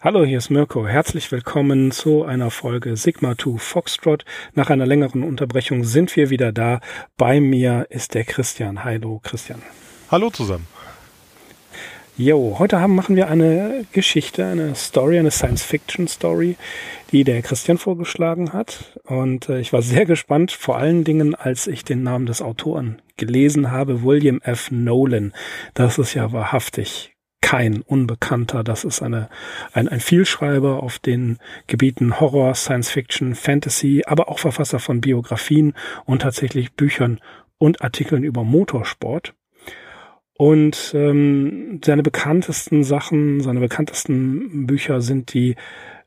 Hallo, hier ist Mirko. Herzlich willkommen zu einer Folge Sigma 2 Foxtrot. Nach einer längeren Unterbrechung sind wir wieder da. Bei mir ist der Christian. Hallo, Christian. Hallo zusammen. Jo, heute haben, machen wir eine Geschichte, eine Story, eine Science-Fiction-Story, die der Christian vorgeschlagen hat. Und äh, ich war sehr gespannt, vor allen Dingen, als ich den Namen des Autoren gelesen habe, William F. Nolan. Das ist ja wahrhaftig kein Unbekannter. Das ist eine, ein, ein Vielschreiber auf den Gebieten Horror, Science Fiction, Fantasy, aber auch Verfasser von Biografien und tatsächlich Büchern und Artikeln über Motorsport. Und ähm, seine bekanntesten Sachen, seine bekanntesten Bücher sind die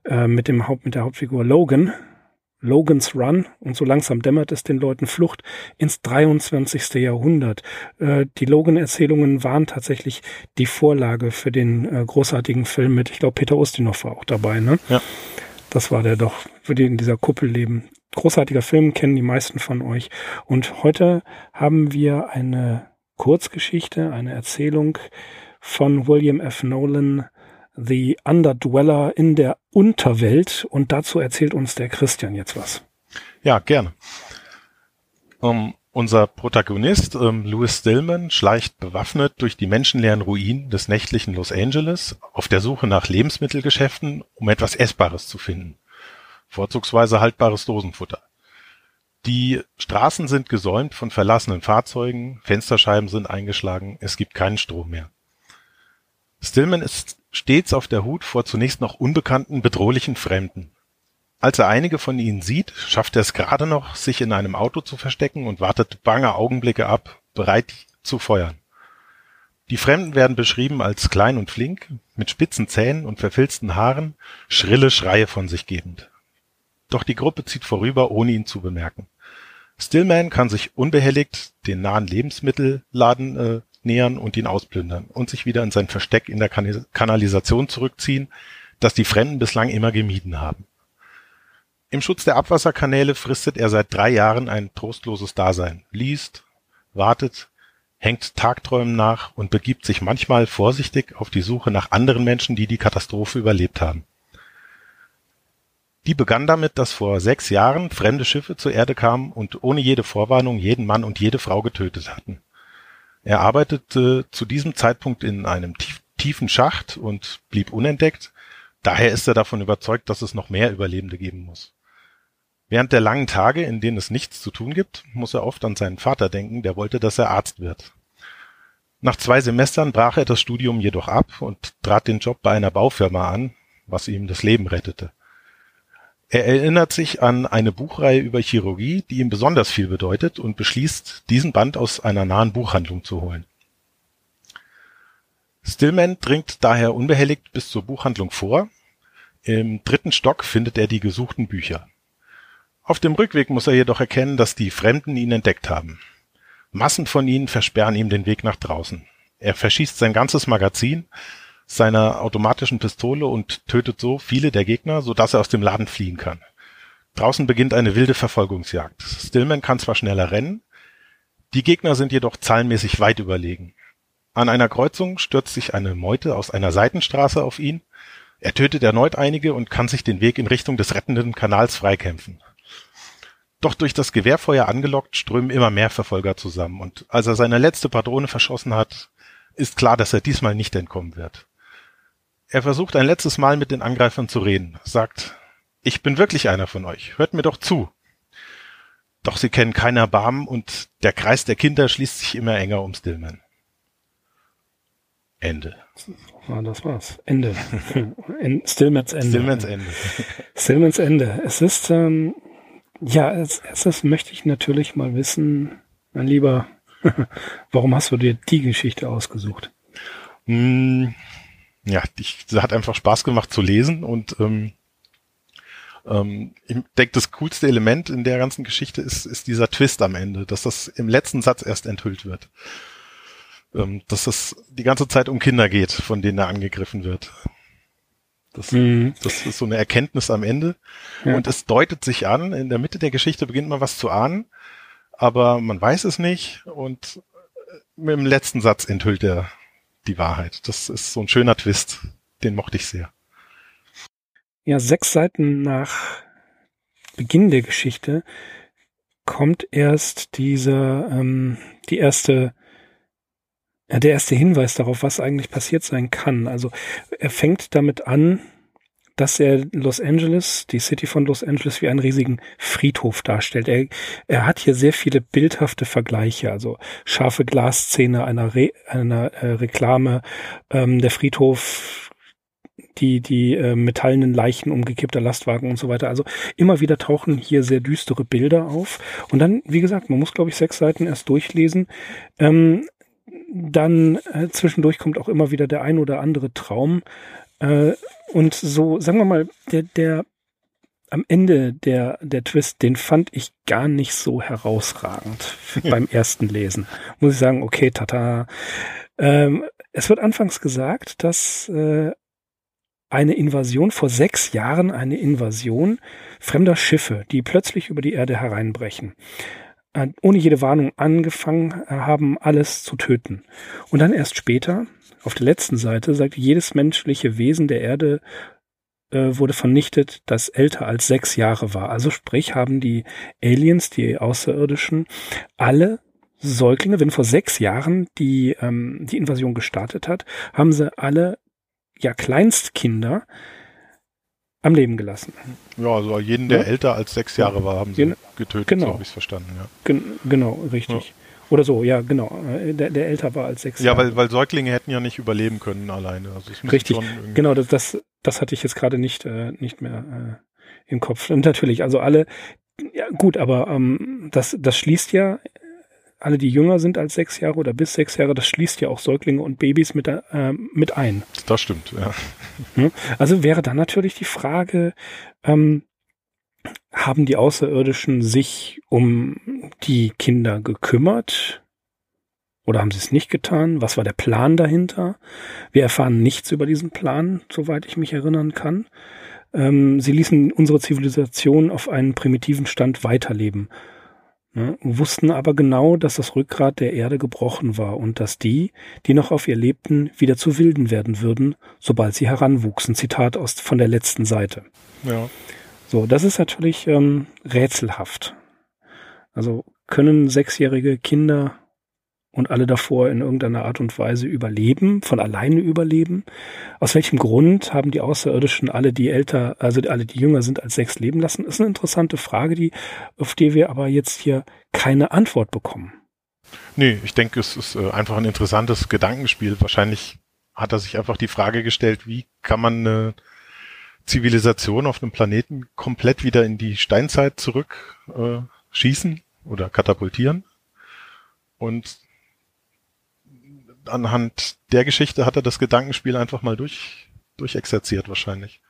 äh, mit dem Haupt, mit der Hauptfigur Logan, Logan's Run und so langsam dämmert es den Leuten Flucht ins 23. Jahrhundert. Äh, die Logan-Erzählungen waren tatsächlich die Vorlage für den äh, großartigen Film mit, ich glaube, Peter Ustinov war auch dabei, ne? Ja. Das war der doch, für die in dieser Kuppel leben. Großartiger Film, kennen die meisten von euch. Und heute haben wir eine Kurzgeschichte, eine Erzählung von William F. Nolan, The Underdweller in der Unterwelt. Und dazu erzählt uns der Christian jetzt was. Ja, gerne. Um, ähm, unser Protagonist, ähm, Louis Stillman, schleicht bewaffnet durch die menschenleeren Ruinen des nächtlichen Los Angeles auf der Suche nach Lebensmittelgeschäften, um etwas Essbares zu finden. Vorzugsweise haltbares Dosenfutter. Die Straßen sind gesäumt von verlassenen Fahrzeugen, Fensterscheiben sind eingeschlagen, es gibt keinen Strom mehr. Stillman ist stets auf der Hut vor zunächst noch unbekannten, bedrohlichen Fremden. Als er einige von ihnen sieht, schafft er es gerade noch, sich in einem Auto zu verstecken und wartet bange Augenblicke ab, bereit zu feuern. Die Fremden werden beschrieben als klein und flink, mit spitzen Zähnen und verfilzten Haaren, schrille Schreie von sich gebend. Doch die Gruppe zieht vorüber, ohne ihn zu bemerken. Stillman kann sich unbehelligt den nahen Lebensmittelladen äh, nähern und ihn ausplündern und sich wieder in sein Versteck in der kan Kanalisation zurückziehen, das die Fremden bislang immer gemieden haben. Im Schutz der Abwasserkanäle fristet er seit drei Jahren ein trostloses Dasein, liest, wartet, hängt Tagträumen nach und begibt sich manchmal vorsichtig auf die Suche nach anderen Menschen, die die Katastrophe überlebt haben. Die begann damit, dass vor sechs Jahren fremde Schiffe zur Erde kamen und ohne jede Vorwarnung jeden Mann und jede Frau getötet hatten. Er arbeitete zu diesem Zeitpunkt in einem tief, tiefen Schacht und blieb unentdeckt. Daher ist er davon überzeugt, dass es noch mehr Überlebende geben muss. Während der langen Tage, in denen es nichts zu tun gibt, muss er oft an seinen Vater denken, der wollte, dass er Arzt wird. Nach zwei Semestern brach er das Studium jedoch ab und trat den Job bei einer Baufirma an, was ihm das Leben rettete. Er erinnert sich an eine Buchreihe über Chirurgie, die ihm besonders viel bedeutet und beschließt, diesen Band aus einer nahen Buchhandlung zu holen. Stillman dringt daher unbehelligt bis zur Buchhandlung vor. Im dritten Stock findet er die gesuchten Bücher. Auf dem Rückweg muss er jedoch erkennen, dass die Fremden ihn entdeckt haben. Massen von ihnen versperren ihm den Weg nach draußen. Er verschießt sein ganzes Magazin, seiner automatischen Pistole und tötet so viele der Gegner, so dass er aus dem Laden fliehen kann. Draußen beginnt eine wilde Verfolgungsjagd. Stillman kann zwar schneller rennen, die Gegner sind jedoch zahlenmäßig weit überlegen. An einer Kreuzung stürzt sich eine Meute aus einer Seitenstraße auf ihn. Er tötet erneut einige und kann sich den Weg in Richtung des rettenden Kanals freikämpfen. Doch durch das Gewehrfeuer angelockt strömen immer mehr Verfolger zusammen und als er seine letzte Patrone verschossen hat, ist klar, dass er diesmal nicht entkommen wird. Er versucht ein letztes Mal mit den Angreifern zu reden, sagt, ich bin wirklich einer von euch, hört mir doch zu. Doch sie kennen keinen Erbarmen und der Kreis der Kinder schließt sich immer enger um Stillman. Ende. Ja, das war's. Ende. Stillmans Ende. Stillmans Ende. Stillmans Ende. Es ist, ähm, ja, als erstes möchte ich natürlich mal wissen, mein Lieber, warum hast du dir die Geschichte ausgesucht? Ja, ich, hat einfach Spaß gemacht zu lesen und ähm, ähm, ich denke, das coolste Element in der ganzen Geschichte ist, ist dieser Twist am Ende, dass das im letzten Satz erst enthüllt wird. Ähm, dass es die ganze Zeit um Kinder geht, von denen er angegriffen wird. Das, mhm. das ist so eine Erkenntnis am Ende. Ja. Und es deutet sich an, in der Mitte der Geschichte beginnt man was zu ahnen, aber man weiß es nicht und äh, dem letzten Satz enthüllt er die Wahrheit. Das ist so ein schöner Twist. Den mochte ich sehr. ja, sechs Seiten nach Beginn der Geschichte kommt erst diese, ähm, die erste, ja, der erste Hinweis darauf, was eigentlich passiert sein kann. Also er fängt damit an, dass er Los Angeles, die City von Los Angeles, wie einen riesigen Friedhof darstellt. Er, er hat hier sehr viele bildhafte Vergleiche, also scharfe Glasszene einer, Re, einer äh, Reklame, ähm, der Friedhof die, die äh, metallenen Leichen umgekippter Lastwagen und so weiter. Also immer wieder tauchen hier sehr düstere Bilder auf. Und dann, wie gesagt, man muss, glaube ich, sechs Seiten erst durchlesen. Ähm, dann äh, zwischendurch kommt auch immer wieder der ein oder andere Traum. Äh, und so, sagen wir mal, der, der am Ende der, der Twist, den fand ich gar nicht so herausragend beim ersten Lesen. Muss ich sagen, okay, tata. Ähm, es wird anfangs gesagt, dass äh, eine Invasion vor sechs Jahren, eine Invasion fremder Schiffe, die plötzlich über die Erde hereinbrechen, ohne jede Warnung angefangen haben, alles zu töten. Und dann erst später, auf der letzten Seite, sagt jedes menschliche Wesen der Erde äh, wurde vernichtet, das älter als sechs Jahre war. Also sprich, haben die Aliens, die Außerirdischen, alle Säuglinge, wenn vor sechs Jahren die, ähm, die Invasion gestartet hat, haben sie alle ja, Kleinstkinder am Leben gelassen. Ja, also jeden, der ja? älter als sechs Jahre war, haben sie Gen getötet, genau. so habe ich es verstanden. Ja. Gen genau, richtig. Ja. Oder so, ja, genau. Der, der älter war als sechs ja, Jahre. Ja, weil, weil Säuglinge hätten ja nicht überleben können alleine. Also Richtig, genau, das, das, das hatte ich jetzt gerade nicht, äh, nicht mehr äh, im Kopf. Und natürlich, also alle, ja gut, aber ähm, das, das schließt ja alle, die jünger sind als sechs Jahre oder bis sechs Jahre, das schließt ja auch Säuglinge und Babys mit, äh, mit ein. Das stimmt, ja. Hm? Also wäre dann natürlich die Frage, ähm, haben die Außerirdischen sich um die Kinder gekümmert? Oder haben sie es nicht getan? Was war der Plan dahinter? Wir erfahren nichts über diesen Plan, soweit ich mich erinnern kann. Ähm, sie ließen unsere Zivilisation auf einen primitiven Stand weiterleben. Ne, wussten aber genau, dass das Rückgrat der Erde gebrochen war und dass die, die noch auf ihr lebten, wieder zu Wilden werden würden, sobald sie heranwuchsen. Zitat aus von der letzten Seite. Ja. So, das ist natürlich ähm, rätselhaft. Also können sechsjährige Kinder und alle davor in irgendeiner Art und Weise überleben, von alleine überleben? Aus welchem Grund haben die Außerirdischen alle, die älter, also alle, die jünger sind als sechs leben lassen? Ist eine interessante Frage, die, auf die wir aber jetzt hier keine Antwort bekommen. Nee, ich denke, es ist äh, einfach ein interessantes Gedankenspiel. Wahrscheinlich hat er sich einfach die Frage gestellt, wie kann man eine Zivilisation auf einem Planeten komplett wieder in die Steinzeit zurück äh, schießen oder katapultieren? Und anhand der Geschichte hat er das Gedankenspiel einfach mal durch, durchexerziert wahrscheinlich.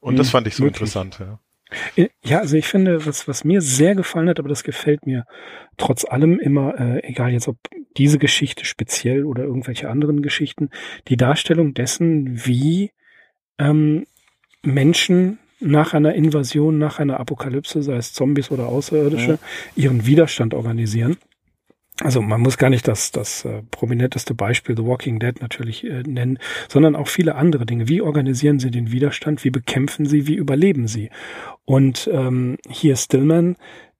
Und hm, das fand ich so wirklich. interessant, ja. Äh, ja, also ich finde, was, was mir sehr gefallen hat, aber das gefällt mir trotz allem immer, äh, egal jetzt ob diese Geschichte speziell oder irgendwelche anderen Geschichten, die Darstellung dessen, wie ähm, Menschen nach einer Invasion, nach einer Apokalypse, sei es Zombies oder Außerirdische, ja. ihren Widerstand organisieren also man muss gar nicht das, das äh, prominenteste Beispiel The Walking Dead natürlich äh, nennen, sondern auch viele andere Dinge. Wie organisieren sie den Widerstand? Wie bekämpfen sie? Wie überleben sie? Und ähm, hier Stillman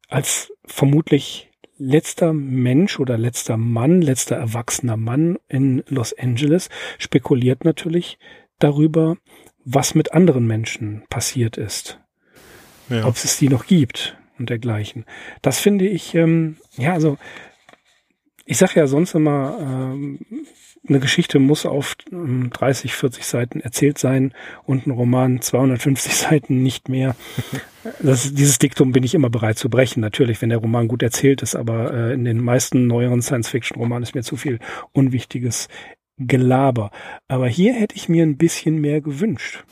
als vermutlich letzter Mensch oder letzter Mann, letzter erwachsener Mann in Los Angeles spekuliert natürlich darüber, was mit anderen Menschen passiert ist. Ja. Ob es die noch gibt und dergleichen. Das finde ich, ähm, ja, also ich sage ja sonst immer, ähm, eine Geschichte muss auf 30, 40 Seiten erzählt sein und ein Roman 250 Seiten nicht mehr. Das, dieses Diktum bin ich immer bereit zu brechen, natürlich, wenn der Roman gut erzählt ist, aber äh, in den meisten neueren Science-Fiction-Romanen ist mir zu viel unwichtiges Gelaber. Aber hier hätte ich mir ein bisschen mehr gewünscht.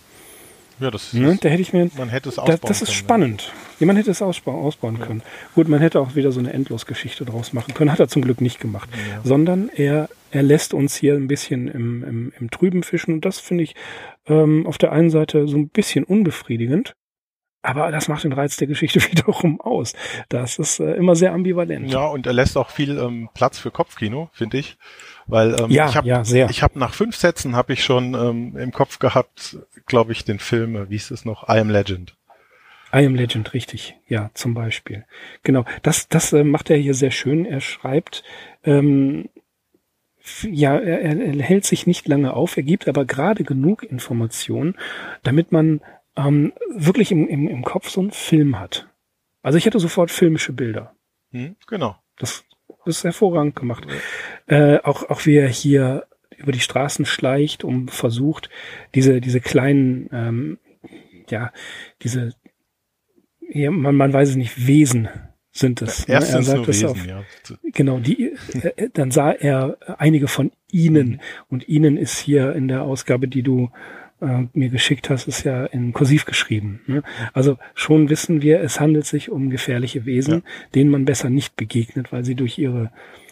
Ja, das ne? ist, da hätte ich mir, man hätte es ausbauen da, Das ist können, spannend. Ja. Man hätte es ausbauen, ausbauen ja. können. Gut, man hätte auch wieder so eine Endlosgeschichte draus machen können. Hat er zum Glück nicht gemacht. Ja. Sondern er, er lässt uns hier ein bisschen im, im, im Trüben fischen. Und das finde ich ähm, auf der einen Seite so ein bisschen unbefriedigend. aber das macht den Reiz der Geschichte wiederum aus. Das ist äh, immer sehr ambivalent. Ja, und er lässt auch viel ähm, Platz für Kopfkino, finde ich. Weil ähm, ja, ich habe ja, hab nach fünf Sätzen habe ich schon ähm, im Kopf gehabt, glaube ich, den Film, äh, wie ist es noch, I Am Legend. I Am Legend, richtig. Ja, zum Beispiel. Genau. Das, das äh, macht er hier sehr schön. Er schreibt, ähm, ja, er, er hält sich nicht lange auf, er gibt aber gerade genug Informationen, damit man ähm, wirklich im, im, im Kopf so einen Film hat. Also ich hätte sofort filmische Bilder. Hm, genau. Das ist hervorragend gemacht. Äh, auch, auch wie er hier über die Straßen schleicht und versucht, diese, diese kleinen, ähm, ja, diese, ja, man, man weiß es nicht, Wesen sind es. Ne? Erst er sagt es Wesen, auf, ja. Genau, die, äh, dann sah er einige von ihnen und ihnen ist hier in der Ausgabe, die du äh, mir geschickt hast, ist ja in Kursiv geschrieben. Ne? Also schon wissen wir, es handelt sich um gefährliche Wesen, Ja. denen man besser nicht begegnet, weil sie durch ihre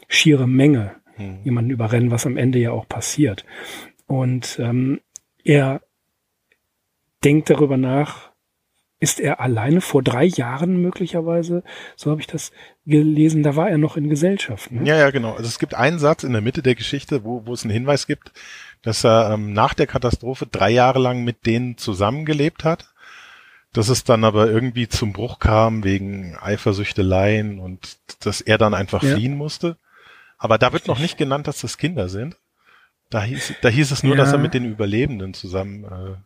schiere Menge Hm. jemanden überrennen, was am Ende ja auch passiert. Und ähm, er denkt darüber nach, ist er alleine vor drei Jahren möglicherweise, so habe ich das gelesen, da war er noch in Gesellschaft. Ne? Ja, ja, genau. Also es gibt einen Satz in der Mitte der Geschichte, wo, wo es einen Hinweis gibt, dass er ähm, nach der Katastrophe drei Jahre lang mit denen zusammengelebt hat. Dass es dann aber irgendwie zum Bruch kam wegen Eifersüchteleien und dass er dann einfach Ja. fliehen musste. Aber da wird noch nicht genannt, dass das Kinder sind. Da hieß, da hieß es nur, Ja. dass er mit den Überlebenden zusammen äh,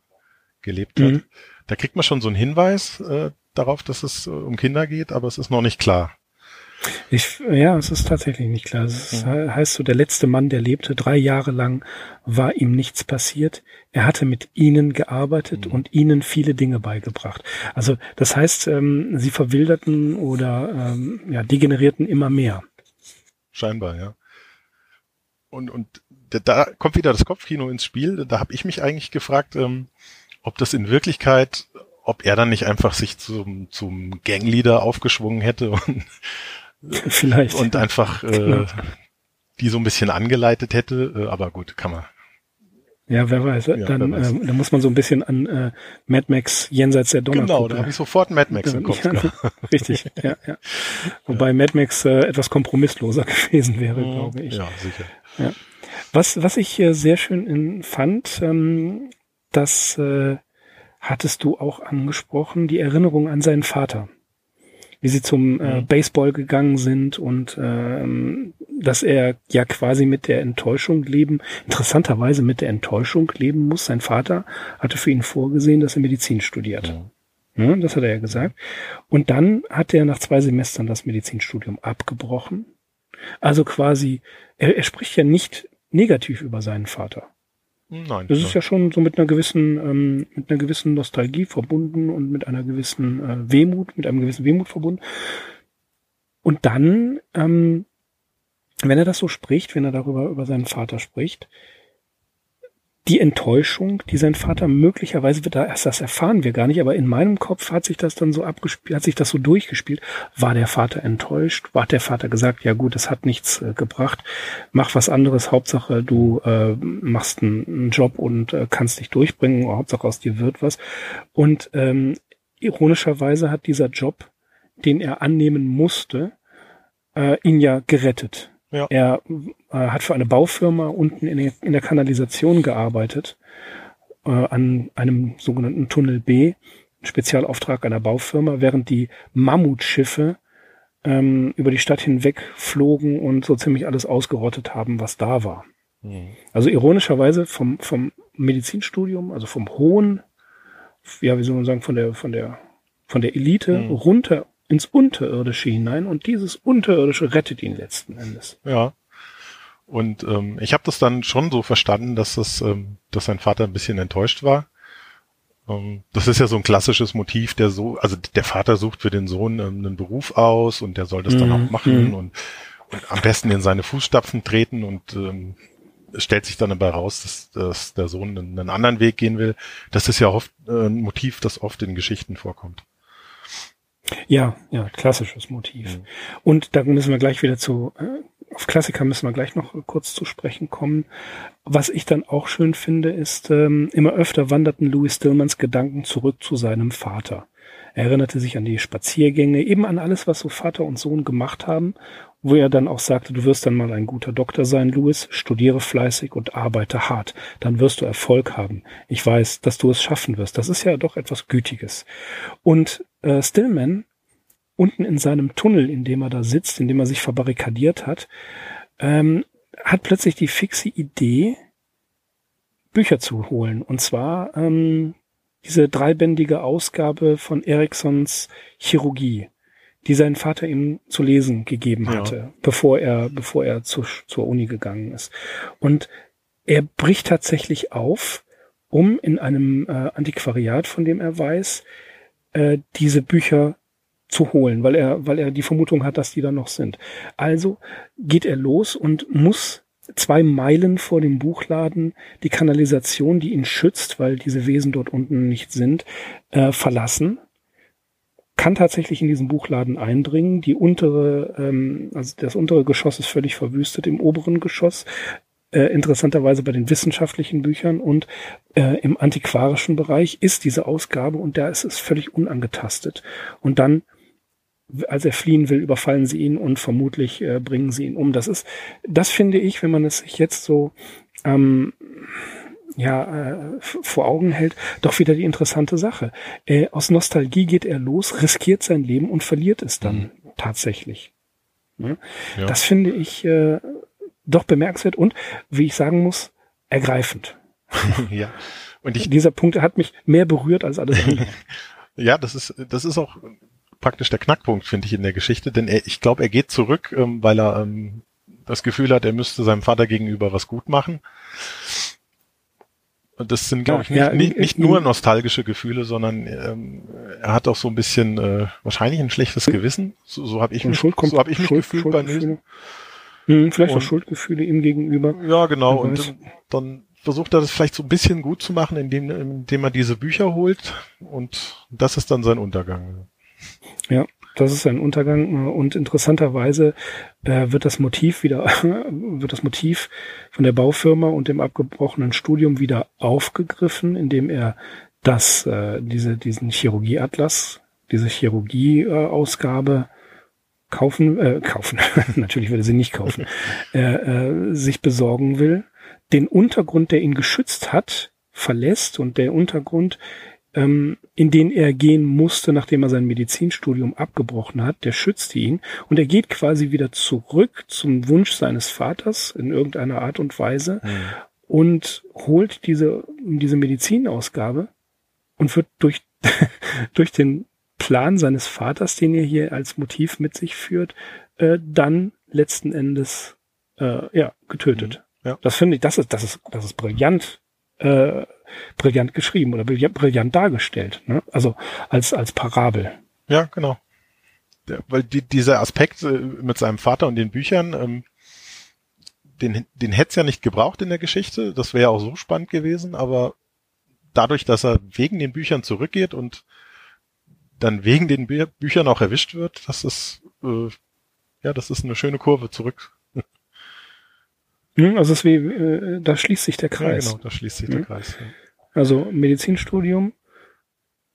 gelebt hat. Mhm. Da kriegt man schon so einen Hinweis äh, darauf, dass es äh, um Kinder geht, aber es ist noch nicht klar. Ich, ja, es ist tatsächlich nicht klar. Es he- heißt so, der letzte Mann, der lebte, drei Jahre lang war ihm nichts passiert. Er hatte mit ihnen gearbeitet und ihnen viele Dinge beigebracht. Also das heißt, ähm, sie verwilderten oder ähm, ja, degenerierten immer mehr. Scheinbar, ja. Und, und da- da kommt wieder das Kopfkino ins Spiel. Da habe ich mich eigentlich gefragt, ähm, ob das in Wirklichkeit, ob er dann nicht einfach sich zum, zum Gangleader aufgeschwungen hätte und, Vielleicht. und einfach äh, Genau. die so ein bisschen angeleitet hätte. Äh, aber gut, kann man. ja, wer weiß. dann, wer weiß. Ähm, dann muss man so ein bisschen an äh, Mad Max jenseits der Donnerkuppel. Genau, da habe ich sofort Mad Max im Kopf Ja, gehabt. Richtig, ja, ja. Wobei Mad Max äh, etwas kompromissloser gewesen wäre, glaube ich. Ja, sicher. Was, was ich äh, sehr schön in, fand, ähm, das äh, hattest du auch angesprochen, die Erinnerung an seinen Vater. Wie sie zum äh, Mhm. Baseball gegangen sind und ähm, dass er ja quasi mit der Enttäuschung leben, interessanterweise mit der Enttäuschung leben muss. Sein Vater hatte für ihn vorgesehen, dass er Medizin studiert. Ja. Ja, das hat er ja gesagt. Und dann hat er nach zwei Semestern das Medizinstudium abgebrochen. Also quasi, er, er spricht ja nicht negativ über seinen Vater. Nein. Das ist ja schon so mit einer gewissen, ähm, mit einer gewissen Nostalgie verbunden und mit einer gewissen äh, Wehmut, mit einem gewissen Wehmut verbunden. Und dann, ähm, wenn er das so spricht, wenn er darüber über seinen Vater spricht, die Enttäuschung, die sein Vater möglicherweise wird das erfahren wir gar nicht, aber in meinem Kopf hat sich das dann so abgespielt, hat sich das so durchgespielt. War der Vater enttäuscht? War der Vater gesagt, ja gut, es hat nichts äh, gebracht, mach was anderes, Hauptsache du äh, machst einen, Job und äh, kannst dich durchbringen, Hauptsache aus dir wird was. Und ähm, ironischerweise hat dieser Job, den er annehmen musste, äh, ihn ja gerettet. Ja. Er äh, hat für eine Baufirma unten in der, in der Kanalisation gearbeitet, äh, an einem sogenannten Tunnel B, Spezialauftrag einer Baufirma, während die Mammutschiffe ähm, über die Stadt hinweg flogen und so ziemlich alles ausgerottet haben, was da war. Mhm. Also ironischerweise vom, vom Medizinstudium, also vom hohen, ja, wie soll man sagen, von der, von der, von der Elite Mhm. runter ins Unterirdische hinein und dieses Unterirdische rettet ihn letzten Endes. Ja. Und ähm, ich habe das dann schon so verstanden, dass das, ähm, dass sein Vater ein bisschen enttäuscht war. Ähm, das ist ja so ein klassisches Motiv, der so, also der Vater sucht für den Sohn ähm, einen Beruf aus und der soll das dann Mhm, auch machen mhm. und, und am besten in seine Fußstapfen treten und ähm, stellt sich dann aber raus, dass, dass der Sohn einen, einen anderen Weg gehen will. Das ist ja oft äh, ein Motiv, das oft in Geschichten vorkommt. Ja, ja, klassisches Motiv. Mhm. Und da müssen wir gleich wieder zu, äh, auf Klassiker müssen wir gleich noch kurz zu sprechen kommen. Was ich dann auch schön finde, ist, ähm, immer öfter wanderten Louis Stillmans Gedanken zurück zu seinem Vater. Er erinnerte sich an die Spaziergänge, eben an alles, was so Vater und Sohn gemacht haben, wo er dann auch sagte, du wirst dann mal ein guter Doktor sein, Louis, studiere fleißig und arbeite hart, dann wirst du Erfolg haben. Ich weiß, dass du es schaffen wirst. Das ist ja doch etwas Gütiges. Und äh, Stillman, unten in seinem Tunnel, in dem er da sitzt, in dem er sich verbarrikadiert hat, ähm, hat plötzlich die fixe Idee, Bücher zu holen. Und zwar ähm, diese dreibändige Ausgabe von Eriksons Chirurgie, die sein Vater ihm zu lesen gegeben hatte, ja. bevor er, bevor er zu, zur Uni gegangen ist. Und er bricht tatsächlich auf, um in einem äh, Antiquariat, von dem er weiß, äh, diese Bücher zu holen, weil er, weil er die Vermutung hat, dass die da noch sind. Also geht er los und muss zwei Meilen vor dem Buchladen die Kanalisation, die ihn schützt, weil diese Wesen dort unten nicht sind, äh, verlassen. Kann tatsächlich in diesen Buchladen eindringen. Die untere, ähm, also das untere Geschoss ist völlig verwüstet. Im oberen Geschoss äh, interessanterweise bei den wissenschaftlichen Büchern und äh, im antiquarischen Bereich ist diese Ausgabe und da ist es völlig unangetastet. Und dann als er fliehen will, überfallen sie ihn und vermutlich äh, bringen sie ihn um. Das ist, das finde ich, wenn man es sich jetzt so ähm, ja äh, vor Augen hält, doch wieder die interessante Sache. Äh, aus Nostalgie geht er los, riskiert sein Leben und verliert es dann mhm. tatsächlich. Ja? Ja. Das finde ich äh, doch bemerkenswert und, wie ich sagen muss, ergreifend. ja. Und ich, dieser Punkt hat mich mehr berührt als alles andere. ja, das ist, das ist auch praktisch der Knackpunkt, finde ich, in der Geschichte, denn er, ich glaube, er geht zurück, ähm, weil er ähm, das Gefühl hat, er müsste seinem Vater gegenüber was gut machen. Und das sind, glaube ich, nicht, ja, nicht, nicht nur nostalgische Gefühle, sondern ähm, er hat auch so ein bisschen äh, wahrscheinlich ein schlechtes Gewissen. So, so habe ich mich, so hab ich mich Schuld, gefühlt bei Nösen. Hm, vielleicht und, auch Schuldgefühle ihm gegenüber. Ja, genau. Und dann, dann versucht er das vielleicht so ein bisschen gut zu machen, indem, indem er diese Bücher holt. Und das ist dann sein Untergang. Ja, das ist ein Untergang und interessanterweise äh, wird das Motiv wieder, wird das Motiv von der Baufirma und dem abgebrochenen Studium wieder aufgegriffen, indem er das, äh, diese, diesen Chirurgieatlas, diese Chirurgie-Ausgabe kaufen, äh, kaufen, natürlich würde sie nicht kaufen, äh, äh, sich besorgen will, den Untergrund, der ihn geschützt hat, verlässt und der Untergrund ähm, in den er gehen musste, nachdem er sein Medizinstudium abgebrochen hat, der schützte ihn und er geht quasi wieder zurück zum Wunsch seines Vaters in irgendeiner Art und Weise mhm. und holt diese, diese Medizinausgabe und wird durch, durch den Plan seines Vaters, den er hier als Motiv mit sich führt, äh, dann letzten Endes äh, ja getötet. Mhm. Ja. Das finde ich, das ist, das ist, das ist brillant äh, brillant geschrieben oder brillant dargestellt. Ne? Also als, als Parabel. Ja, genau. Der, weil die, dieser Aspekt äh, mit seinem Vater und den Büchern, ähm, den, den hätte es ja nicht gebraucht in der Geschichte. Das wäre ja auch so spannend gewesen, aber dadurch, dass er wegen den Büchern zurückgeht und dann wegen den Bü Büchern auch erwischt wird, das ist äh, ja, das ist eine schöne Kurve zurück hm, also es wie, äh, da schließt sich der Kreis. Ja, genau, da schließt sich der hm? Kreis. Ja. Also Medizinstudium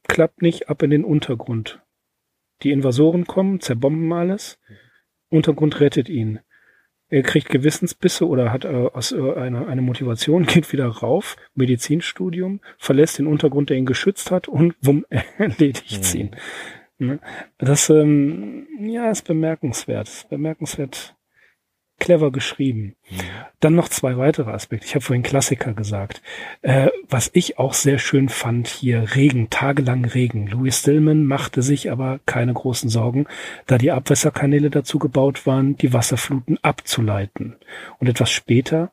klappt nicht ab in den Untergrund. Die Invasoren kommen, zerbomben alles. Untergrund rettet ihn. Er kriegt Gewissensbisse oder hat äh, aus äh, eine, eine Motivation, geht wieder rauf, Medizinstudium, verlässt den Untergrund, der ihn geschützt hat und wumm, erledigt mhm. ihn. Ne? Das ähm, ja, ist bemerkenswert. Ist bemerkenswert clever geschrieben. Mhm. Dann noch zwei weitere Aspekte. Ich habe vorhin Klassiker gesagt. Äh, was ich auch sehr schön fand hier, Regen, tagelang Regen. Louis Stillman machte sich aber keine großen Sorgen, da die Abwässerkanäle dazu gebaut waren, die Wasserfluten abzuleiten. Und etwas später,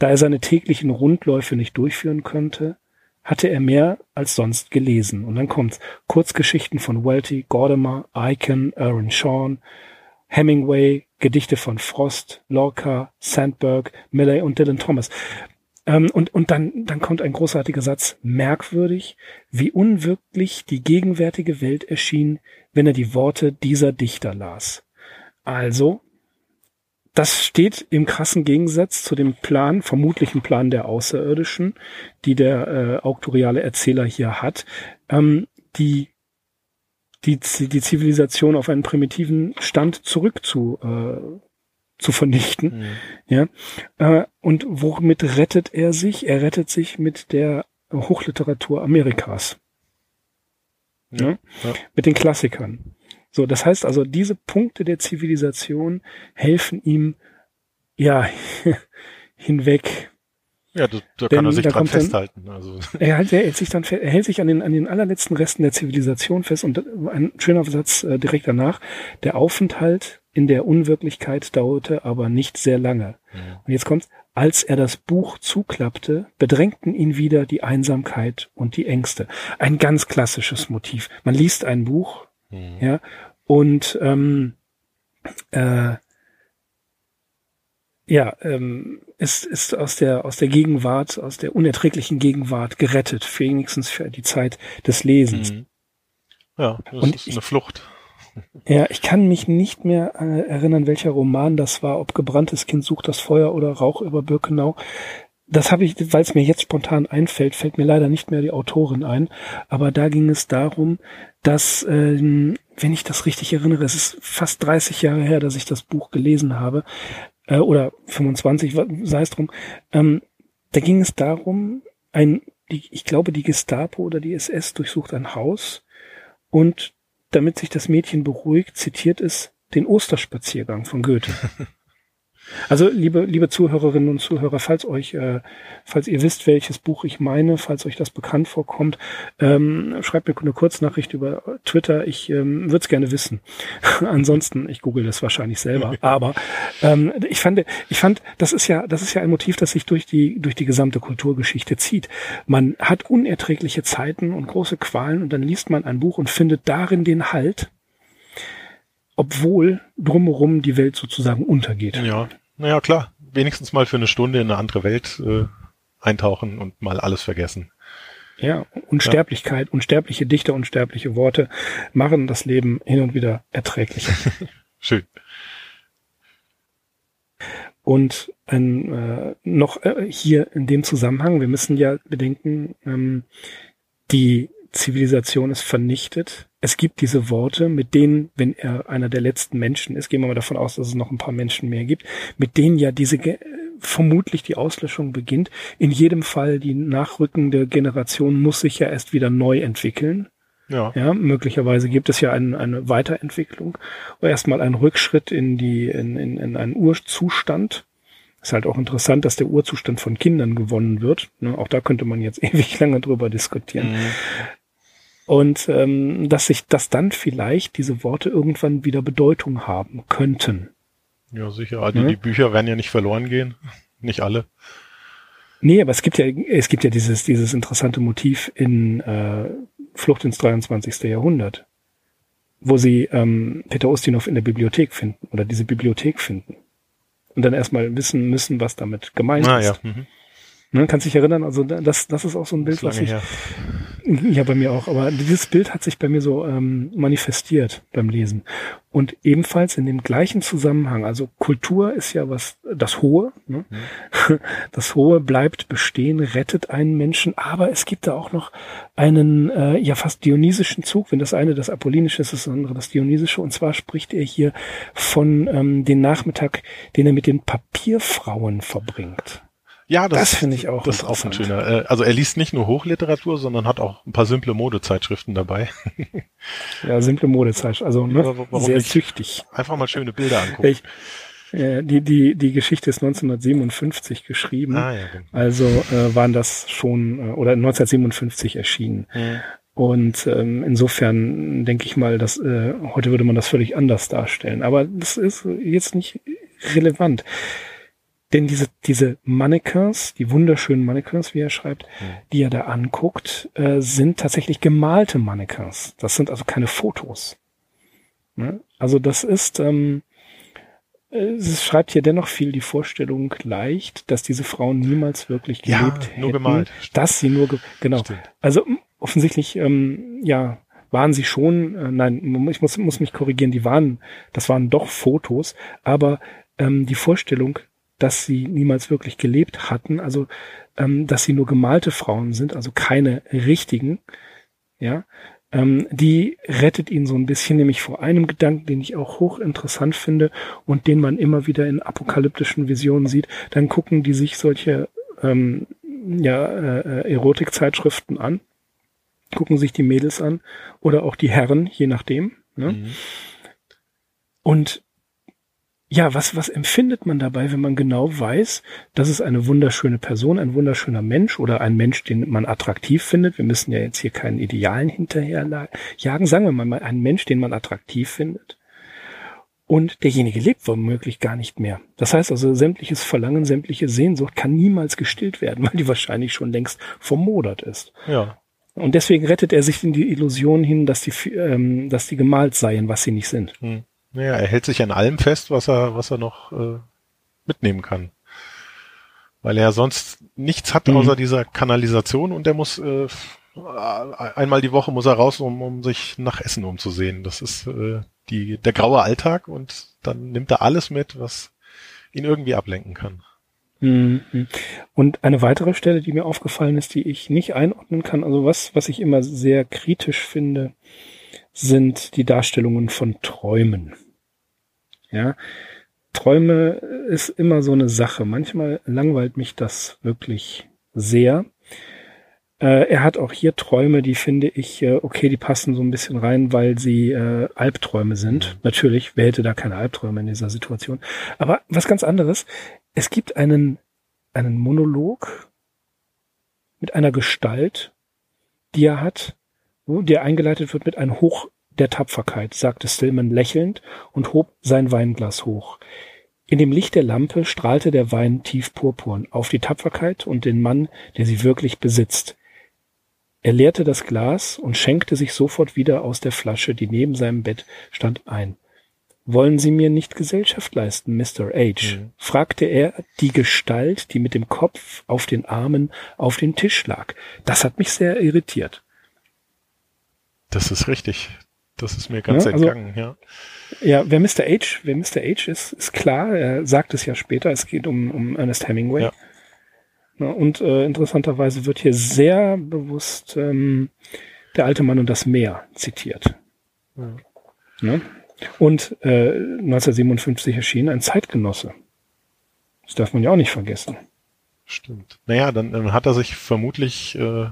da er seine täglichen Rundläufe nicht durchführen konnte, hatte er mehr als sonst gelesen. Und dann kommt's. Kurzgeschichten von Welty, Gordimer, Icahn, Aaron Sean, Hemingway, Gedichte von Frost, Lorca, Sandberg, Millay und Dylan Thomas. Ähm, und, und dann, dann kommt ein großartiger Satz. Merkwürdig, wie unwirklich die gegenwärtige Welt erschien, wenn er die Worte dieser Dichter las. Also, das steht im krassen Gegensatz zu dem Plan, vermutlichen Plan der Außerirdischen, die der äh, auktoriale Erzähler hier hat, ähm, die die, die Zivilisation auf einen primitiven Stand zurück zu, äh, zu vernichten. Mhm. Ja. Äh, und womit rettet er sich? Er rettet sich mit der Hochliteratur Amerikas. Ja. ja. Mit den Klassikern. So, das heißt also, diese Punkte der Zivilisation helfen ihm ja hinweg. Ja, da, da kann er sich dran festhalten. Also. Er, hält, er hält sich dann er hält sich an den, an den allerletzten Resten der Zivilisation fest und ein schöner Satz äh, direkt danach. Der Aufenthalt in der Unwirklichkeit dauerte aber nicht sehr lange. Ja. Und jetzt kommt's. Als er das Buch zuklappte, bedrängten ihn wieder die Einsamkeit und die Ängste. Ein ganz klassisches Motiv. Man liest ein Buch, mhm. ja, und ähm, äh, ja, ähm, ist, ist aus der, aus der Gegenwart, aus der unerträglichen Gegenwart gerettet, für wenigstens für die Zeit des Lesens. Mhm. Ja, das und ist ich, eine Flucht. Ja, ich kann mich nicht mehr äh, erinnern, welcher Roman das war, ob gebranntes Kind sucht das Feuer oder Rauch über Birkenau. Das habe ich, weil es mir jetzt spontan einfällt, fällt mir leider nicht mehr die Autorin ein. Aber da ging es darum, dass, ähm, wenn ich das richtig erinnere, es ist fast 30 Jahre her, dass ich das Buch gelesen habe, äh, oder 25, sei es drum, ähm, da ging es darum, ein, die, ich glaube, die Gestapo oder die SS durchsucht ein Haus und damit sich das Mädchen beruhigt, zitiert es den Osterspaziergang von Goethe. Also liebe, liebe Zuhörerinnen und Zuhörer, falls euch, äh, falls ihr wisst, welches Buch ich meine, falls euch das bekannt vorkommt, ähm, schreibt mir eine Kurznachricht über Twitter. Ich ähm, würde es gerne wissen. Ansonsten, ich google das wahrscheinlich selber. Aber ähm, ich fand, ich fand, das ist ja, das ist ja ein Motiv, das sich durch die durch die gesamte Kulturgeschichte zieht. Man hat unerträgliche Zeiten und große Qualen und dann liest man ein Buch und findet darin den Halt obwohl drumherum die Welt sozusagen untergeht. Ja, naja, klar. Wenigstens mal für eine Stunde in eine andere Welt äh, eintauchen und mal alles vergessen. Ja, Unsterblichkeit, ja. unsterbliche Dichter, unsterbliche Worte machen das Leben hin und wieder erträglicher. Schön. Und ein, äh, noch äh, hier in dem Zusammenhang, wir müssen ja bedenken, ähm, die Zivilisation ist vernichtet. Es gibt diese Worte, mit denen, wenn er einer der letzten Menschen ist, gehen wir mal davon aus, dass es noch ein paar Menschen mehr gibt, mit denen ja diese vermutlich die Auslöschung beginnt. In jedem Fall die nachrückende Generation muss sich ja erst wieder neu entwickeln. Ja. ja, möglicherweise gibt es ja ein, eine Weiterentwicklung. Erstmal ein Rückschritt in die, in, in, in einen Urzustand. Ist halt auch interessant, dass der Urzustand von Kindern gewonnen wird. Ne, auch da könnte man jetzt ewig lange drüber diskutieren. Mhm. Und ähm, dass sich, dass dann vielleicht diese Worte irgendwann wieder Bedeutung haben könnten. Ja, sicher. Also ja. die Bücher werden ja nicht verloren gehen. Nicht alle. Nee, aber es gibt ja, es gibt ja dieses, dieses interessante Motiv in äh, Flucht ins 23. Jahrhundert, wo sie ähm, Peter Ustinov in der Bibliothek finden oder diese Bibliothek finden. Und dann erstmal wissen müssen, was damit gemeint ah, ist. Ja. Mhm. Ne, kannst dich erinnern, also das, das ist auch so ein Bild, was ich. Her. Ja, bei mir auch, aber dieses Bild hat sich bei mir so ähm, manifestiert beim Lesen. Und ebenfalls in dem gleichen Zusammenhang, also Kultur ist ja was, das Hohe, ne? Mhm. das Hohe bleibt bestehen, rettet einen Menschen, aber es gibt da auch noch einen äh, ja fast dionysischen Zug, wenn das eine das Apollinische ist, das andere das Dionysische, und zwar spricht er hier von ähm, den Nachmittag, den er mit den Papierfrauen verbringt. Ja, das, das finde ich auch. Das ist auch ein schöner. Äh, also er liest nicht nur Hochliteratur, sondern hat auch ein paar simple Modezeitschriften dabei. ja, simple Modezeitschriften, also ne, Warum sehr züchtig. Einfach mal schöne Bilder angucken. Ich, äh, die, die, die Geschichte ist 1957 geschrieben. Ah, ja, genau. Also äh, waren das schon, äh, oder 1957 erschienen. Mhm. Und ähm, insofern denke ich mal, dass äh, heute würde man das völlig anders darstellen. Aber das ist jetzt nicht relevant. Denn diese, diese Mannequins, die wunderschönen Mannequins, wie er schreibt, mhm. die er da anguckt, äh, sind tatsächlich gemalte Mannequins. Das sind also keine Fotos. Ne? Also das ist, ähm, es schreibt hier dennoch viel die Vorstellung leicht, dass diese Frauen niemals wirklich gelebt ja, hätten. Nur gemalt. Dass sie nur, ge genau. Stimmt. Also offensichtlich, ähm, ja, waren sie schon, äh, nein, ich muss, muss mich korrigieren, die waren, das waren doch Fotos, aber ähm, die Vorstellung, dass sie niemals wirklich gelebt hatten, also ähm, dass sie nur gemalte Frauen sind, also keine richtigen, ja, ähm, die rettet ihn so ein bisschen, nämlich vor einem Gedanken, den ich auch hochinteressant finde und den man immer wieder in apokalyptischen Visionen sieht. Dann gucken die sich solche ähm, ja, äh, Erotikzeitschriften an, gucken sich die Mädels an oder auch die Herren, je nachdem. Ne? Mhm. Und ja, was, was empfindet man dabei, wenn man genau weiß, das ist eine wunderschöne Person, ein wunderschöner Mensch oder ein Mensch, den man attraktiv findet. Wir müssen ja jetzt hier keinen Idealen hinterherjagen. Sagen wir mal, ein Mensch, den man attraktiv findet. Und derjenige lebt womöglich gar nicht mehr. Das heißt also, sämtliches Verlangen, sämtliche Sehnsucht kann niemals gestillt werden, weil die wahrscheinlich schon längst vermodert ist. Ja. Und deswegen rettet er sich in die Illusion hin, dass die, ähm, dass die gemalt seien, was sie nicht sind. Hm. Naja, er hält sich an allem fest, was er, was er noch äh, mitnehmen kann. Weil er sonst nichts hat mhm. außer dieser Kanalisation und er muss äh, einmal die Woche muss er raus, um, um sich nach Essen umzusehen. Das ist äh, die, der graue Alltag und dann nimmt er alles mit, was ihn irgendwie ablenken kann. Mhm. Und eine weitere Stelle, die mir aufgefallen ist, die ich nicht einordnen kann, also was, was ich immer sehr kritisch finde, sind die Darstellungen von Träumen. Ja, Träume ist immer so eine Sache. Manchmal langweilt mich das wirklich sehr. Äh, er hat auch hier Träume, die finde ich, äh, okay, die passen so ein bisschen rein, weil sie äh, Albträume sind. Mhm. Natürlich, wer hätte da keine Albträume in dieser Situation? Aber was ganz anderes, es gibt einen, einen Monolog mit einer Gestalt, die er hat, der eingeleitet wird mit einem Hoch der Tapferkeit, sagte Stillman lächelnd und hob sein Weinglas hoch. In dem Licht der Lampe strahlte der Wein tief purpurn auf die Tapferkeit und den Mann, der sie wirklich besitzt. Er leerte das Glas und schenkte sich sofort wieder aus der Flasche, die neben seinem Bett stand, ein. Wollen Sie mir nicht Gesellschaft leisten, Mr. H? Mhm. fragte er die Gestalt, die mit dem Kopf auf den Armen auf den Tisch lag. Das hat mich sehr irritiert. Das ist richtig. Das ist mir ganz ja, also, entgangen, ja. Ja, wer Mr. H, wer Mr. H ist, ist klar. Er sagt es ja später. Es geht um, um Ernest Hemingway. Ja. ja und äh, interessanterweise wird hier sehr bewusst ähm, der alte Mann und das Meer zitiert. Ja. Ne? Und äh, 1957 erschien ein Zeitgenosse. Das darf man ja auch nicht vergessen. Stimmt. Naja, dann, dann hat er sich vermutlich äh,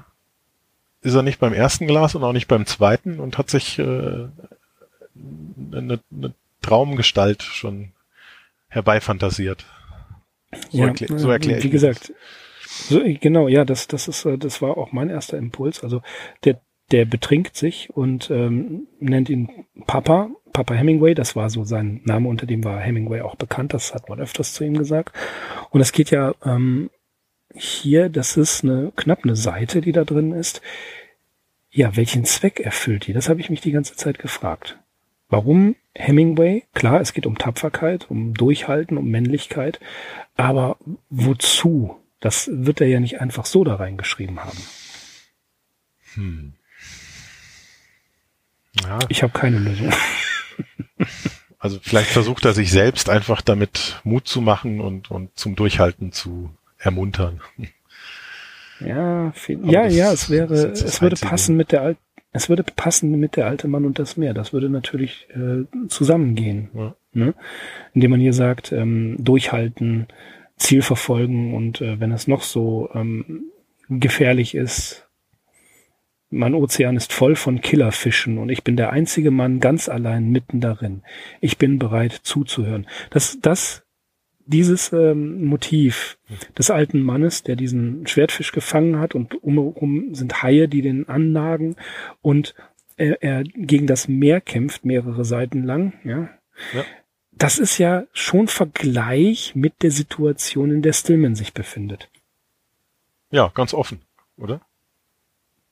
ist er nicht beim ersten Glas und auch nicht beim zweiten und hat sich äh, eine, eine Traumgestalt schon herbeifantasiert. So, ja, erklär, so erkläre ich. Wie gesagt, so, genau, ja, das, das ist, äh, das war auch mein erster Impuls. Also der, der betrinkt sich und ähm, nennt ihn Papa, Papa Hemingway. Das war so sein Name, unter dem war Hemingway auch bekannt. Das hat man öfters zu ihm gesagt. Und es geht ja ähm, hier, das ist eine knapp eine Seite, die da drin ist. Ja, welchen Zweck erfüllt die? Das habe ich mich die ganze Zeit gefragt. Warum Hemingway? Klar, es geht um Tapferkeit, um Durchhalten, um Männlichkeit, aber wozu? Das wird er ja nicht einfach so da reingeschrieben haben. Hm. Ja. Ich habe keine Lösung. Also vielleicht versucht er sich selbst einfach damit Mut zu machen und, und zum Durchhalten zu ermuntern. Ja, viel, ja, ja, es wäre, es würde passen mit der alten, es würde passen mit der alte Mann und das Meer. Das würde natürlich äh, zusammengehen, ja. ne? indem man hier sagt, ähm, durchhalten, Ziel verfolgen und äh, wenn es noch so ähm, gefährlich ist, mein Ozean ist voll von Killerfischen und ich bin der einzige Mann ganz allein mitten darin. Ich bin bereit zuzuhören. Das, das dieses ähm, Motiv des alten Mannes, der diesen Schwertfisch gefangen hat und umherum sind Haie, die den annagen und er, er gegen das Meer kämpft, mehrere Seiten lang, ja. ja. Das ist ja schon Vergleich mit der Situation, in der Stillman sich befindet. Ja, ganz offen, oder?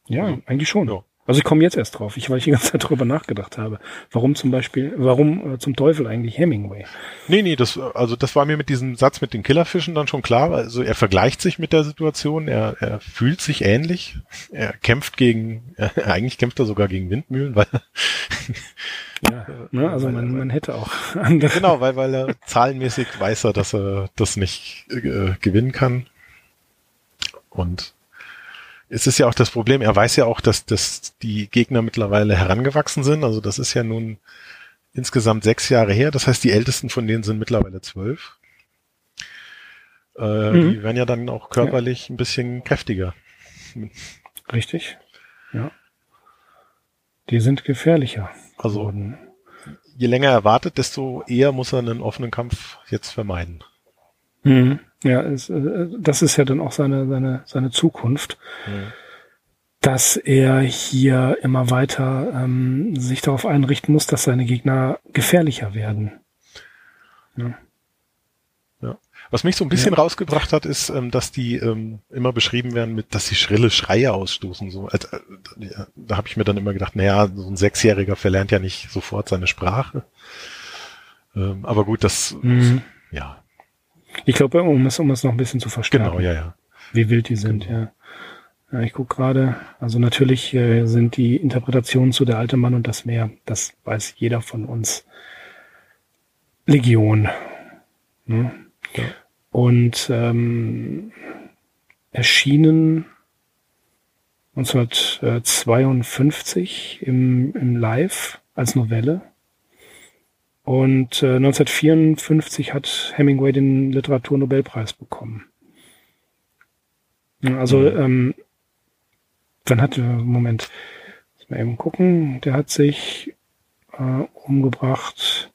Ja, also, eigentlich schon. Ja. Also ich komme jetzt erst drauf, ich, weil ich die ganze Zeit darüber nachgedacht habe. Warum zum Beispiel, warum äh, zum Teufel eigentlich Hemingway? Nee, nee, das, also das war mir mit diesem Satz mit den Killerfischen dann schon klar. Also er vergleicht sich mit der Situation, er, er fühlt sich ähnlich, er kämpft gegen, er, eigentlich kämpft er sogar gegen Windmühlen, weil ja, ne, also man, man hätte auch andere. Genau, weil, weil er zahlenmäßig weiß er, dass er das nicht äh, gewinnen kann. Und es ist ja auch das Problem, er weiß ja auch, dass, dass die Gegner mittlerweile herangewachsen sind. Also das ist ja nun insgesamt sechs Jahre her. Das heißt, die ältesten von denen sind mittlerweile zwölf. Äh, mhm. Die werden ja dann auch körperlich ja. ein bisschen kräftiger. Richtig. Ja. Die sind gefährlicher. Also je länger er wartet, desto eher muss er einen offenen Kampf jetzt vermeiden. Mhm. Ja, es, äh, das ist ja dann auch seine, seine, seine Zukunft. Mhm. Dass er hier immer weiter ähm, sich darauf einrichten muss, dass seine Gegner gefährlicher werden. Ja. ja. Was mich so ein bisschen ja. rausgebracht hat, ist, ähm, dass die ähm, immer beschrieben werden mit, dass sie schrille Schreie ausstoßen. So, also, äh, da habe ich mir dann immer gedacht, naja, so ein Sechsjähriger verlernt ja nicht sofort seine Sprache. Ähm, aber gut, das, mhm. ja, ich glaube, um es, um es noch ein bisschen zu verstehen. Genau, ja, ja. Wie wild die sind, genau. ja. Ja, ich gucke gerade, also natürlich äh, sind die Interpretationen zu Der alte Mann und das Meer, das weiß jeder von uns. Legion. Ne? Ja. Und ähm, erschienen 1952 im, im Live als Novelle. Und äh, 1954 hat Hemingway den Literaturnobelpreis bekommen. Also, mhm. ähm, wann hat, Moment, muss mal eben gucken, der hat sich äh, umgebracht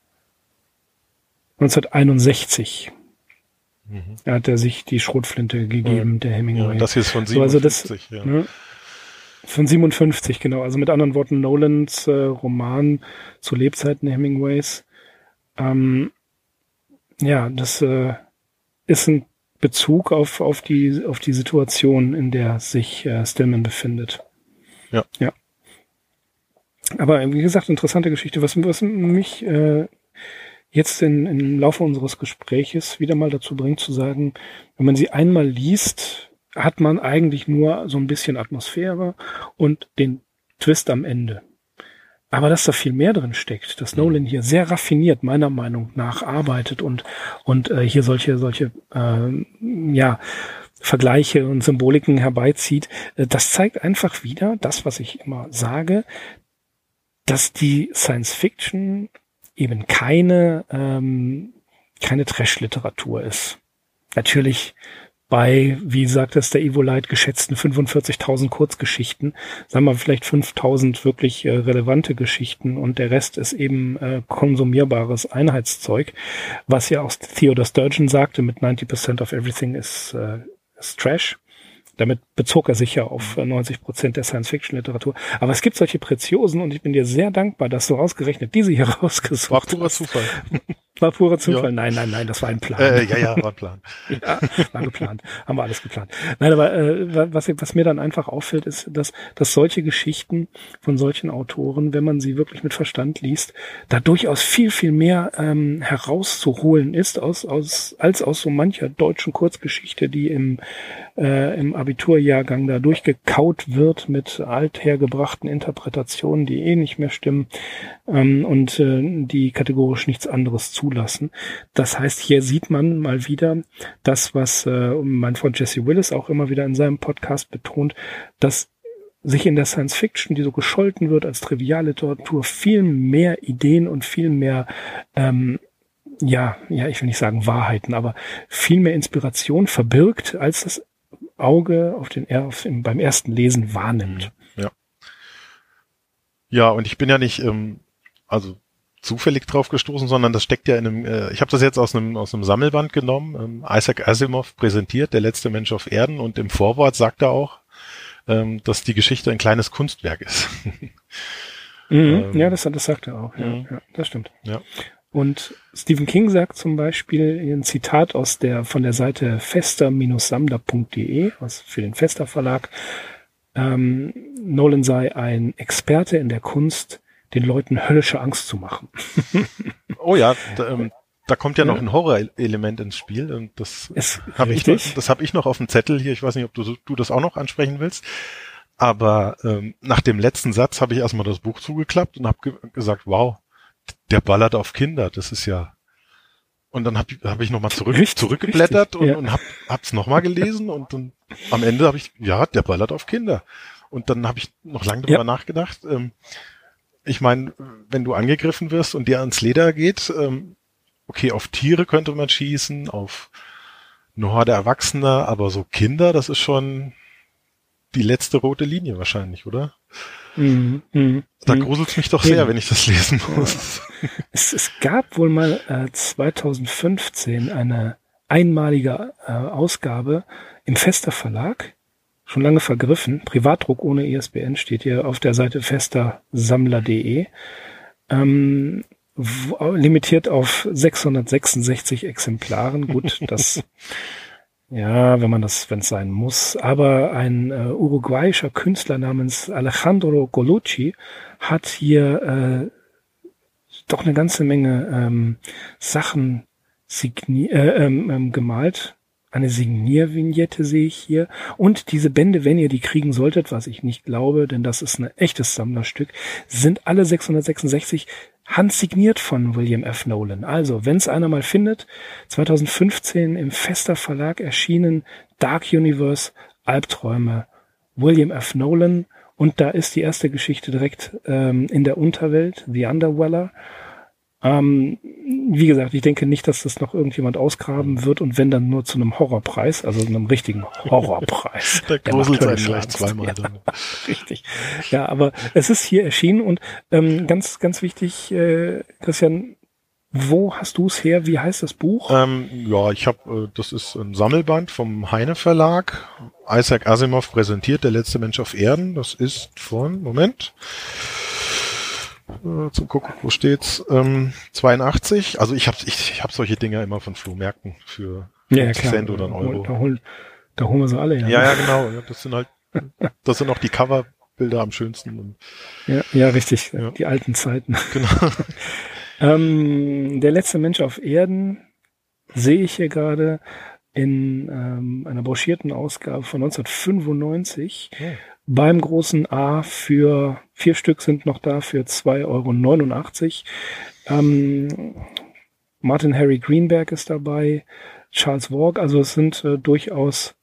1961. Mhm. Da hat er sich die Schrotflinte gegeben, ja. der Hemingway. Ja, das hier ist von 57, so, also das, ja. Ne, von 57, genau. Also mit anderen Worten, Nolans äh, Roman zu Lebzeiten Hemingways ähm, ja, das äh, ist ein Bezug auf, auf, die, auf die Situation, in der sich äh, Stillman befindet. Ja. Ja. Aber wie gesagt, interessante Geschichte. Was, was mich äh, jetzt in, im Laufe unseres Gespräches wieder mal dazu bringt zu sagen, wenn man sie einmal liest, hat man eigentlich nur so ein bisschen Atmosphäre und den Twist am Ende. Aber dass da viel mehr drin steckt, dass Nolan hier sehr raffiniert meiner Meinung nach arbeitet und und äh, hier solche solche äh, ja Vergleiche und Symboliken herbeizieht, äh, das zeigt einfach wieder das, was ich immer sage, dass die Science Fiction eben keine ähm, keine Trash-Literatur ist. Natürlich bei, wie sagt es der Evo Light, geschätzten 45.000 Kurzgeschichten, sagen wir vielleicht 5.000 wirklich äh, relevante Geschichten und der Rest ist eben äh, konsumierbares Einheitszeug, was ja auch Theodore Sturgeon sagte mit 90% of everything is, äh, is trash. Damit bezog er sich ja auf 90 mhm. Prozent der Science-Fiction-Literatur. Aber es gibt solche Preziosen und ich bin dir sehr dankbar, dass du ausgerechnet diese hier rausgesucht War purer Zufall. War purer Zufall. Ja. Nein, nein, nein, das war ein Plan. Äh, ja, ja, war ein Plan. ja, war geplant. Haben wir alles geplant. Nein, aber äh, was, was mir dann einfach auffällt, ist, dass, dass solche Geschichten von solchen Autoren, wenn man sie wirklich mit Verstand liest, da durchaus viel, viel mehr ähm, herauszuholen ist aus, aus, als aus so mancher deutschen Kurzgeschichte, die im, äh, im Abiturjahrgang da durchgekaut wird mit althergebrachten Interpretationen, die eh nicht mehr stimmen ähm, und äh, die kategorisch nichts anderes zulassen. Das heißt, hier sieht man mal wieder das, was äh, mein Freund Jesse Willis auch immer wieder in seinem Podcast betont, dass sich in der Science Fiction, die so gescholten wird als Trivialliteratur, viel mehr Ideen und viel mehr ähm, ja, ja, ich will nicht sagen Wahrheiten, aber viel mehr Inspiration verbirgt, als das Auge auf den, auf, beim ersten Lesen wahrnimmt. Ja. Ja, und ich bin ja nicht, ähm, also zufällig drauf gestoßen, sondern das steckt ja in einem, äh, ich habe das jetzt aus einem, aus einem Sammelband genommen, ähm, Isaac Asimov präsentiert, der letzte Mensch auf Erden und im Vorwort sagt er auch, ähm, dass die Geschichte ein kleines Kunstwerk ist. mhm, ähm, ja, das, das sagt er auch, ja, mhm. ja das stimmt. Ja. Und Stephen King sagt zum Beispiel ein Zitat aus der, von der Seite fester-samda.de, aus für den Fester Verlag, ähm, Nolan sei ein Experte in der Kunst, den Leuten höllische Angst zu machen. oh ja, da, ähm, da kommt ja noch ein Horrorelement ins Spiel und das habe ich, das hab ich noch auf dem Zettel hier. Ich weiß nicht, ob du, du das auch noch ansprechen willst. Aber ähm, nach dem letzten Satz habe ich erstmal das Buch zugeklappt und habe ge gesagt, wow, der ballert auf Kinder. Das ist ja, Und dann habe hab ich nochmal zurück, richtig, zurückgeblättert richtig, und, ja. und hab, hab's nochmal gelesen und dann am Ende habe ich, ja, der ballert auf Kinder. Und dann habe ich noch lange drüber ja. nachgedacht. Ähm, ich meine, wenn du angegriffen wirst und dir ans Leder geht, ähm, okay, auf Tiere könnte man schießen, auf eine Horde Erwachsener, aber so Kinder, das ist schon die letzte rote Linie wahrscheinlich, oder? Mm, mm, da mm. gruselt mich doch sehr, ja. wenn ich das lesen muss. Es, es gab wohl mal äh, 2015 eine einmalige äh, Ausgabe im Fester Verlag, schon lange vergriffen. Privatdruck ohne ISBN steht hier auf der Seite festersammler.de. Ähm, limitiert auf 666 Exemplaren. Gut, das ja, wenn man das, wenn es sein muss. Aber ein äh, uruguayischer Künstler namens Alejandro Colucci hat hier äh, doch eine ganze Menge ähm, Sachen signi äh, ähm, ähm, gemalt. Eine Signiervignette sehe ich hier. Und diese Bände, wenn ihr die kriegen solltet, was ich nicht glaube, denn das ist ein echtes Sammlerstück, sind alle 666 handsigniert von William F. Nolan. Also, wenn es einer mal findet, 2015 im Fester Verlag erschienen, Dark Universe, Albträume, William F. Nolan. Und da ist die erste Geschichte direkt ähm, in der Unterwelt, The Underweller. Ähm, wie gesagt, ich denke nicht, dass das noch irgendjemand ausgraben wird und wenn dann nur zu einem Horrorpreis, also einem richtigen Horrorpreis. da gruselt einen gleich zweimal. Ja, dann. Richtig. Ja, aber es ist hier erschienen und ähm, ganz, ganz wichtig, äh, Christian, wo hast du es her? Wie heißt das Buch? Ähm, ja, ich habe, äh, das ist ein Sammelband vom Heine Verlag. Isaac Asimov präsentiert Der letzte Mensch auf Erden. Das ist von, Moment, äh, zum Gucken, wo steht's? Ähm, 82. Also ich habe ich, ich hab solche Dinger immer von Flohmärkten für ja. Cent oder einen Euro. Da, holen, da holen wir sie alle, ja. Ja, ja, genau. Ja, das sind halt, das sind auch die Coverbilder am schönsten. Ja, ja, richtig. Ja. Die alten Zeiten. Genau. ähm, der letzte Mensch auf Erden sehe ich hier gerade in ähm, einer broschierten Ausgabe von 1995. Oh beim großen A für vier Stück sind noch da für 2,89 Euro. Ähm, Martin Harry Greenberg ist dabei, Charles Walk, also es sind äh, durchaus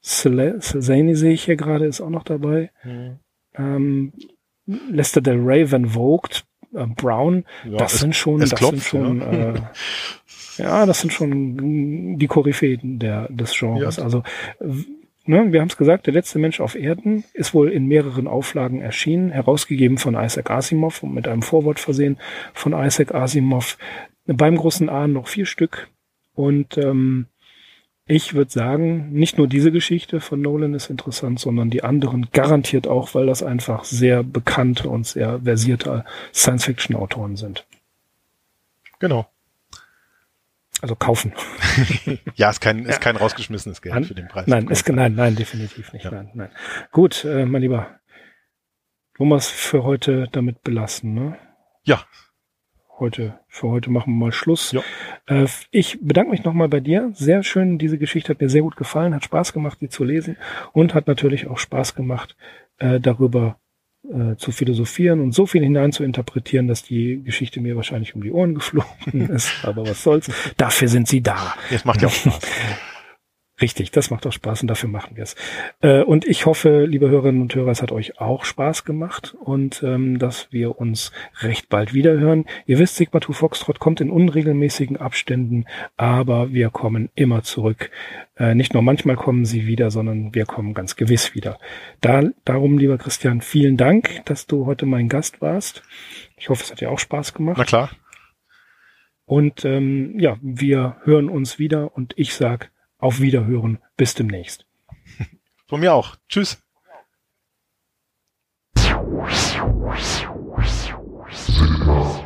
Selzani sehe ich hier gerade, ist auch noch dabei. Mhm. Ähm, Lester Del Rey, Van Vogt, äh, Brown, ja, das es, sind schon, das klopft, sind schon, ja. Äh, ja, das sind schon die Koryphäen der, des Genres. Ja. Also ne, wir haben es gesagt, der letzte Mensch auf Erden ist wohl in mehreren Auflagen erschienen, herausgegeben von Isaac Asimov und mit einem Vorwort versehen von Isaac Asimov. Beim großen A noch vier Stück. Und ähm, ich würde sagen, nicht nur diese Geschichte von Nolan ist interessant, sondern die anderen garantiert auch, weil das einfach sehr bekannte und sehr versierte Science-Fiction-Autoren sind. Genau. Also kaufen. ja, ist kein, ist kein rausgeschmissenes Geld An, für den Preis. Nein, ist, nein, nein, definitiv nicht. Ja. Nein, nein. Gut, äh, mein Lieber. Wollen wir es für heute damit belassen, ne? Ja. Heute, für heute machen wir mal Schluss. Ja. Äh, ich bedanke mich nochmal bei dir. Sehr schön, diese Geschichte hat mir sehr gut gefallen, hat Spaß gemacht, die zu lesen und hat natürlich auch Spaß gemacht, äh, darüber äh, zu philosophieren und so viel hinein zu interpretieren, dass die Geschichte mir wahrscheinlich um die Ohren geflogen ist. Aber was soll's. Dafür sind sie da. Es macht ja auch Spaß. Richtig, das macht auch Spaß und dafür machen wir es. Äh, und ich hoffe, liebe Hörerinnen und Hörer, es hat euch auch Spaß gemacht und ähm, dass wir uns recht bald wieder hören. Ihr wisst, Sigma 2 Foxtrot kommt in unregelmäßigen Abständen, aber wir kommen immer zurück. Äh, nicht nur manchmal kommen sie wieder, sondern wir kommen ganz gewiss wieder. Da, darum, lieber Christian, vielen Dank, dass du heute mein Gast warst. Ich hoffe, es hat dir auch Spaß gemacht. Na klar. Und ähm, ja, wir hören uns wieder und ich sag auf Wiederhören. Bis demnächst. Von mir auch. Tschüss. Sigma.